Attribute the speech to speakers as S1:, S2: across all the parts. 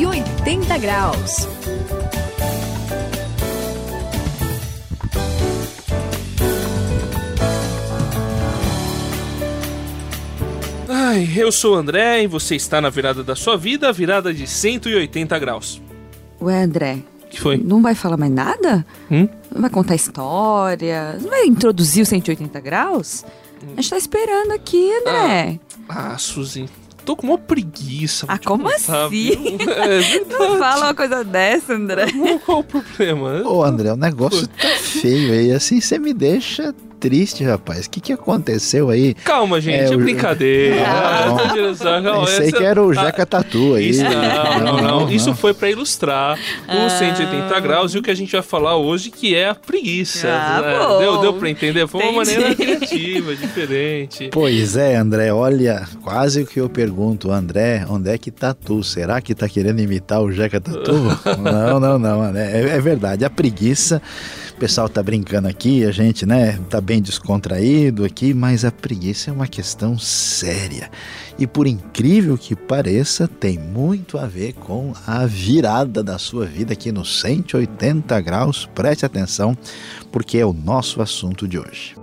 S1: 180 graus.
S2: Ai, eu sou o André e você está na virada da sua vida, a virada de 180 graus.
S3: Ué, André.
S2: que foi?
S3: Não vai falar mais nada?
S2: Hum?
S3: Não vai contar história? Não vai introduzir o 180 graus? A gente tá esperando aqui, André.
S2: Ah, Suzy, tô com uma preguiça.
S3: Ah, como
S2: contar,
S3: assim?
S2: É.
S3: Não fala uma coisa dessa, André.
S2: Qual o problema?
S4: Ô, André, o negócio tá feio aí. Assim, você me deixa triste, rapaz. O que, que aconteceu aí?
S2: Calma, gente, é,
S4: É,
S2: brincadeira.
S4: Ah,
S2: Ah,
S4: não.
S2: Calma,
S4: Pensei
S2: essa-
S4: que era o
S2: Ah,
S4: Jeca Tatu aí.
S2: Isso, não, não, não. Isso foi pra ilustrar
S3: Ah.
S2: os 180 graus e o que a gente vai falar hoje, que é a preguiça.
S3: Ah,
S2: né?
S3: bom.
S2: deu, deu pra entender? Foi uma
S3: Entendi.
S2: maneira criativa, diferente.
S4: Pois é, André, olha, quase o que eu pergunto, André, onde é que tá tu? Será que tá querendo imitar o Jeca Tatu? não, não, não, André, é, é verdade, a preguiça, o pessoal tá brincando aqui, a gente, né, tá bem descontraído aqui, mas a preguiça é uma questão séria. E por incrível que pareça, tem muito a ver com a virada da sua vida aqui no 180 graus. Preste atenção, porque é o nosso assunto de hoje.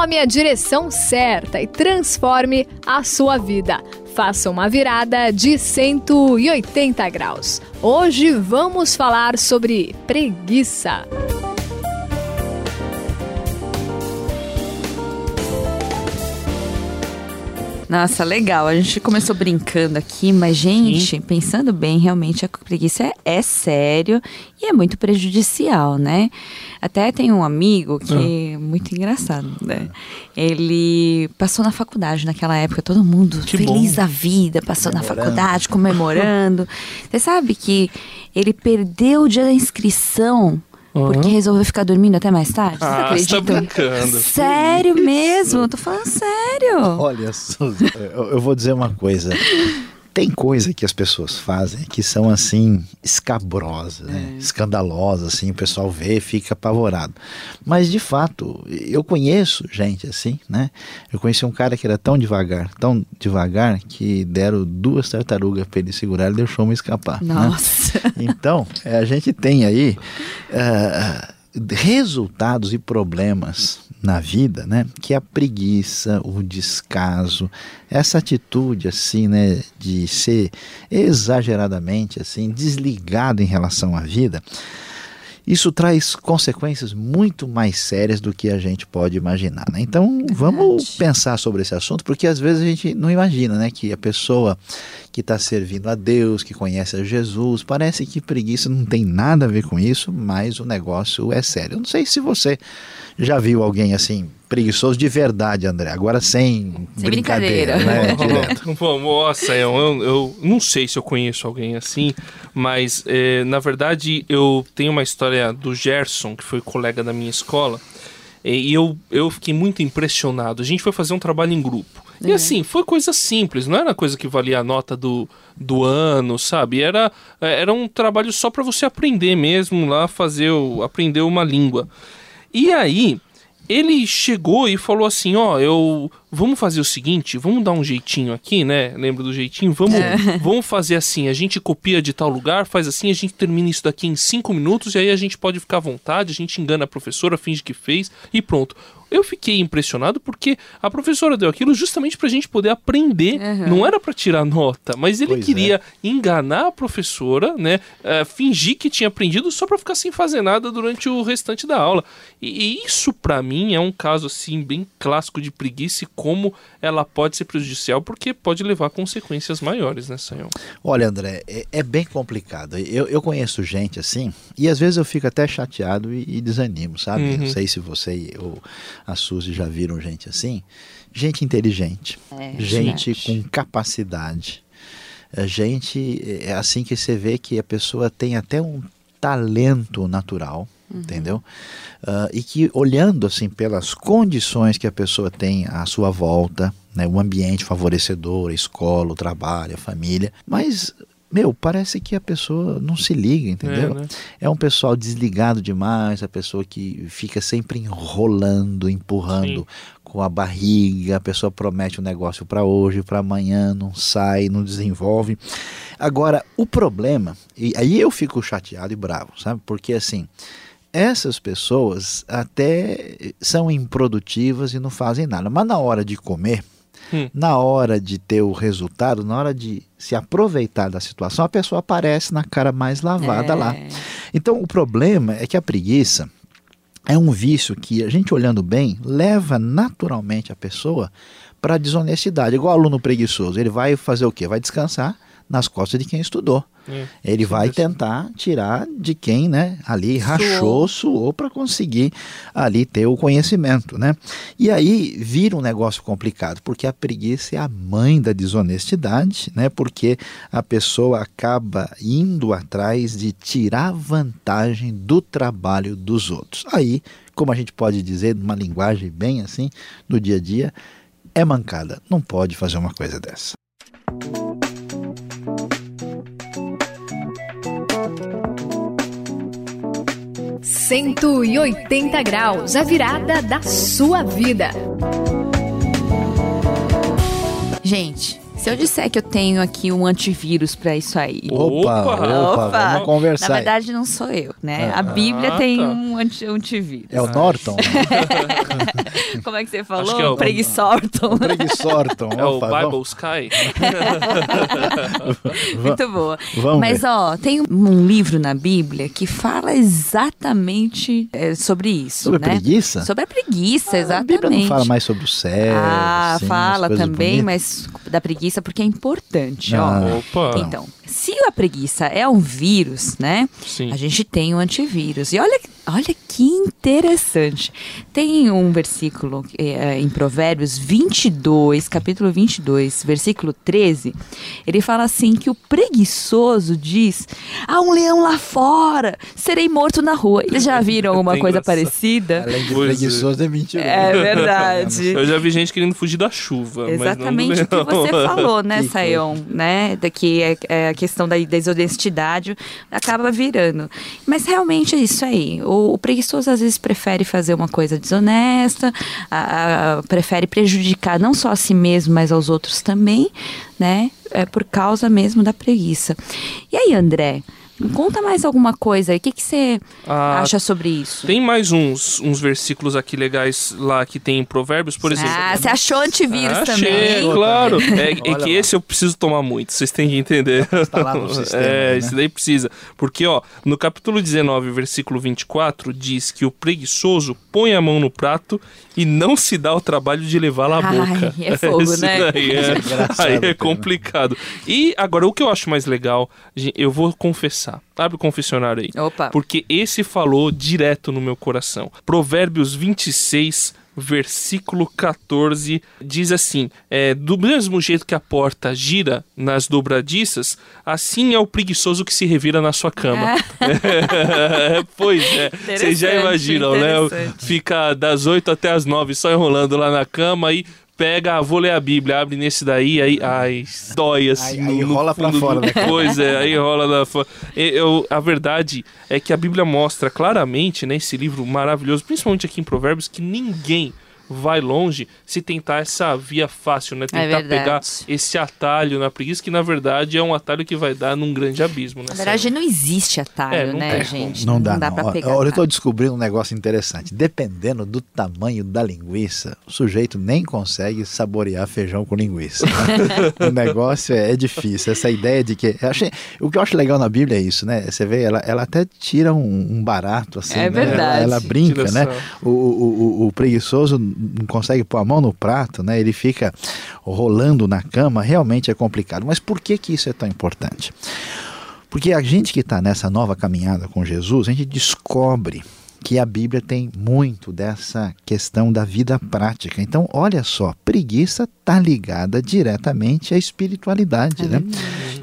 S1: Tome a direção certa e transforme a sua vida. Faça uma virada de 180 graus. Hoje vamos falar sobre preguiça.
S3: Nossa, legal. A gente começou brincando aqui, mas, gente, pensando bem, realmente a preguiça é, é sério e é muito prejudicial, né? Até tem um amigo que é muito engraçado, né? Ele passou na faculdade naquela época, todo mundo
S2: Que
S3: feliz
S2: bom.
S3: da vida, passou na faculdade, comemorando. Você sabe que ele perdeu o dia da inscrição. Porque resolveu ficar dormindo até mais tarde? Vocês
S2: Ah, você tá brincando.
S3: Sério mesmo? Eu tô falando sério.
S4: Olha, Suzy, eu, eu vou dizer uma coisa. Tem coisa que as pessoas fazem que são assim escabrosas, né? escandalosas, assim, o pessoal vê e fica apavorado. Mas de fato, eu conheço gente assim, né? Eu conheci um cara que era tão devagar, tão devagar que deram duas tartarugas para ele segurar e deixou uma escapar. né?
S3: Nossa.
S4: Então, é, a gente tem aí eh, resultados e problemas na vida, né? Que a preguiça, o descaso, essa atitude assim, né, de ser exageradamente assim desligado em relação à vida, isso traz consequências muito mais sérias do que a gente pode imaginar. Né? Então, vamos pensar sobre esse assunto, porque às vezes a gente não imagina né, que a pessoa que está servindo a Deus, que conhece a Jesus, parece que preguiça não tem nada a ver com isso, mas o negócio é sério. Eu não sei se você já viu alguém assim, preguiçoso de verdade, André, agora sem,
S3: Sem
S4: brincadeira.
S3: brincadeira.
S4: Né, direto.
S2: Nossa, eu, eu, eu não sei se eu conheço alguém assim, mas é, na verdade eu tenho uma história do Gerson, que foi colega da minha escola, e eu, eu fiquei muito impressionado. A gente foi fazer um trabalho em grupo. E assim, foi coisa simples, não era coisa que valia a nota do, do ano, sabe? Era, era um trabalho só para você aprender mesmo lá, fazer, o- aprender uma língua. E aí, ele chegou e falou assim: Ó, eu. Vamos fazer o seguinte, vamos dar um jeitinho aqui, né? Lembra do jeitinho? Vamos, vamos fazer assim: a gente copia de tal lugar, faz assim, a gente termina isso daqui em cinco minutos e aí a gente pode ficar à vontade, a gente engana a professora, finge que fez e pronto. Eu fiquei impressionado porque a professora deu aquilo justamente pra gente poder aprender. Não era pra tirar nota, mas ele
S4: Pois é.
S2: queria enganar a professora, né? eh, fingir que tinha aprendido só pra ficar sem fazer nada durante o restante da aula. E, e isso pra mim é um caso assim bem clássico de preguiça e como ela pode ser prejudicial porque pode levar a consequências maiores, né, Sayão?
S4: Olha, André, é, é bem complicado. Eu, eu conheço gente assim, e às vezes eu fico até chateado e, e desanimo, sabe?
S2: Uhum.
S4: Não sei se você ou a Suzy já viram gente assim. Gente inteligente,
S3: É,
S4: gente
S3: verdade.
S4: com capacidade, é gente é assim que você vê que a pessoa tem até um talento natural, entendeu? Ah, e que olhando assim pelas condições que a pessoa tem à sua volta, né, o ambiente favorecedor, a escola, o trabalho, a família, mas meu, parece que a pessoa não se liga, entendeu?
S2: É, né?
S4: É um pessoal desligado demais, a pessoa que fica sempre enrolando, empurrando
S2: Sim.
S4: com a barriga, a pessoa promete um negócio para hoje, para amanhã, não sai, não desenvolve. Agora, o problema, e aí eu fico chateado e bravo, sabe? Porque assim, essas pessoas até são improdutivas e não fazem nada, mas na hora de comer, hum. na hora de ter o resultado, na hora de se aproveitar da situação, a pessoa aparece na cara mais lavada é. lá. Então, o problema é que a preguiça é um vício que a gente olhando bem leva naturalmente a pessoa para a desonestidade. Igual aluno preguiçoso, ele vai fazer o quê? Vai descansar nas costas de quem estudou. É, ele vai tentar tirar de quem, né, ali rachou, suou para conseguir ali ter o conhecimento, né? E aí vira um negócio complicado, porque a preguiça é a mãe da desonestidade, né? Porque a pessoa acaba indo atrás de tirar vantagem do trabalho dos outros. Aí, como a gente pode dizer numa linguagem bem assim, no dia a dia, é mancada. Não pode fazer uma coisa dessa.
S1: 180 graus, a virada da sua vida.
S3: Gente, se eu disser que eu tenho aqui um antivírus para isso aí.
S4: Opa, opa, opa, vamos conversar.
S3: Na verdade, não sou eu, né? Ah, a Bíblia ah, tem tá. um anti antivírus.
S4: É o Norton?
S3: Como é que você falou? Que é o Preguiçorton.
S4: O Preguiçorton.
S2: É o Bible Sky.
S3: Muito boa. Vamos Mas, ver. ó, tem um livro na Bíblia que fala exatamente é, sobre isso,
S4: sobre
S3: né?
S4: preguiça?
S3: Sobre a preguiça, ah, exatamente.
S4: A Bíblia não fala mais sobre o céu.
S3: Ah, assim, fala também, bonitas. mas da preguiça preguiça porque é importante. Ah. Ó. Opa. Então, se a preguiça é um vírus, né? Sim. A gente tem um antivírus. E olha, olha que interessante. Tem um versículo é, em Provérbios 22, capítulo 22, versículo 13. Ele fala assim que o preguiçoso diz: "Há um leão lá fora, serei morto na rua". Eles já viram alguma coisa parecida?
S4: Além de preguiçoso é mentira.
S3: É verdade.
S2: Eu já vi gente querendo fugir da chuva,
S3: Exatamente
S2: o
S3: que você falou, né, Sayon, né? Daqui é, é a questão da desonestidade acaba virando. Mas realmente é isso aí. O, o preguiçoso às vezes prefere fazer uma coisa desonesta, a, a, prefere prejudicar não só a si mesmo, mas aos outros também, né? É por causa mesmo da preguiça. E aí, André? Conta mais alguma coisa. O que, que você ah, acha sobre isso?
S2: Tem mais uns, uns versículos aqui legais lá que tem em Provérbios, por exemplo.
S3: Ah, você achou antivírus
S2: ah,
S3: também?
S2: Achei, claro. É, é que esse eu preciso tomar muito, vocês têm que entender.
S4: Está lá no sistema,
S2: é,
S4: né?
S2: esse daí precisa. Porque, ó, no capítulo 19, versículo 24, diz que o preguiçoso põe a mão no prato e não se dá o trabalho de levá-la à boca.
S3: Ai, é fogo, esse
S2: né? Daí é, aí é complicado. E agora, o que eu acho mais legal, eu vou confessar confessar. Abre o confessionário aí.
S3: Opa.
S2: Porque esse falou direto no meu coração. Provérbios 26, versículo 14 diz assim: é, Do mesmo jeito que a porta gira nas dobradiças, assim é o preguiçoso que se revira na sua cama. É. pois é, vocês já imaginam, né? Fica das 8 até as 9 só enrolando lá na cama e pega, ah, vou ler a Bíblia, abre nesse daí, aí, ai, dói assim.
S4: Aí, aí no, rola pra fora, né?
S2: Pois é, aí rola na fora. Eu, a verdade é que a Bíblia mostra claramente, nesse né, livro maravilhoso, principalmente aqui em Provérbios, que ninguém vai longe se tentar essa via fácil, né? É tentar é pegar esse atalho na preguiça, que na verdade é um atalho que vai dar num grande abismo, né?
S3: Na verdade, não existe atalho, é, não né, gente?
S4: Não, não dá, dá não. pra pegar. Olha, eu tô descobrindo um negócio interessante. Dependendo do tamanho da linguiça, o sujeito nem consegue saborear feijão com linguiça. O negócio é, é, difícil. Essa ideia de que. Achei, o que eu acho legal na Bíblia é isso, né? Você vê, ela, ela até tira um, um barato, assim.
S3: É
S4: né?
S3: verdade.
S4: Ela, ela brinca, né? O, o, o, o preguiçoso não consegue pôr a mão no prato, né? Ele fica rolando na cama, realmente é complicado. Mas por que, que isso é tão importante? Porque a gente que está nessa nova caminhada com Jesus, a gente descobre que a Bíblia tem muito dessa questão da vida prática. Então, olha só, preguiça está ligada diretamente à espiritualidade, é né?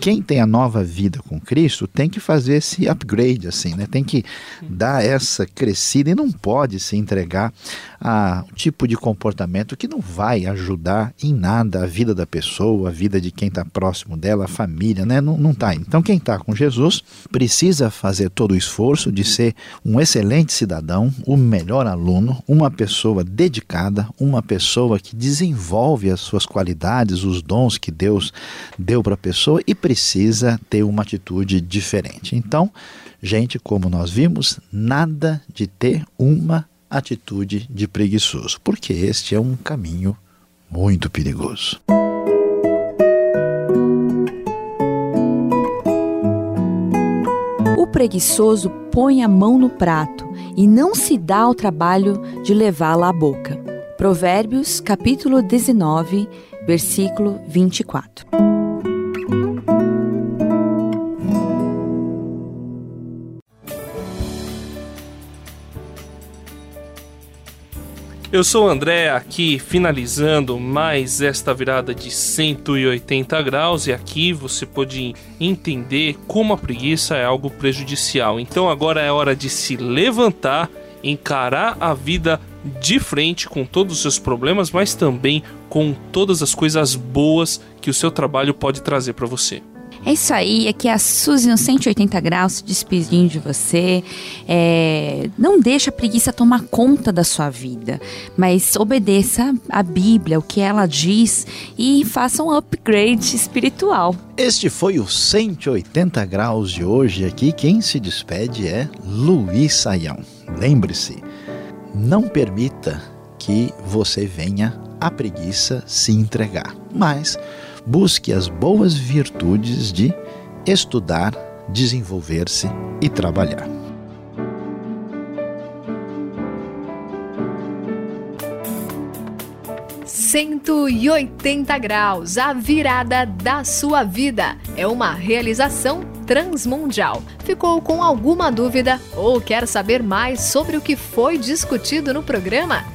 S4: Quem tem a nova vida com Cristo tem que fazer esse upgrade, assim, né? Tem que dar essa crescida e não pode se entregar a um tipo de comportamento que não vai ajudar em nada a vida da pessoa, a vida de quem está próximo dela, a família, né? Não, não tá. Então, quem está com Jesus precisa fazer todo o esforço de ser um excelente cidadão, o melhor aluno, uma pessoa dedicada, uma pessoa que desenvolve as suas qualidades, os dons que Deus deu para a pessoa e precisa ter uma atitude diferente. Então, gente, como nós vimos, nada de ter uma atitude de preguiçoso, porque este é um caminho muito perigoso.
S3: O preguiçoso põe a mão no prato e não se dá ao trabalho de levá-la à boca. Provérbios, capítulo 19, versículo 24.
S2: Eu sou o André, aqui finalizando mais esta virada de 180 graus, e aqui você pode entender como a preguiça é algo prejudicial. Então agora é hora de se levantar, encarar a vida de frente com todos os seus problemas, mas também com todas as coisas boas que o seu trabalho pode trazer para você.
S3: É isso aí, aqui é a Suzy no 180 graus se despedindo de você. É, não deixa a preguiça tomar conta da sua vida, mas obedeça a Bíblia, o que ela diz e faça um upgrade espiritual.
S4: Este foi o 180 graus de hoje. Aqui quem se despede é Luiz Saião. Lembre-se, não permita que você venha a preguiça se entregar, mas busque as boas virtudes de estudar, desenvolver-se e trabalhar.
S1: Cento e oitenta graus, a virada da sua vida. É uma realização transmundial. Ficou com alguma dúvida ou quer saber mais sobre o que foi discutido no programa?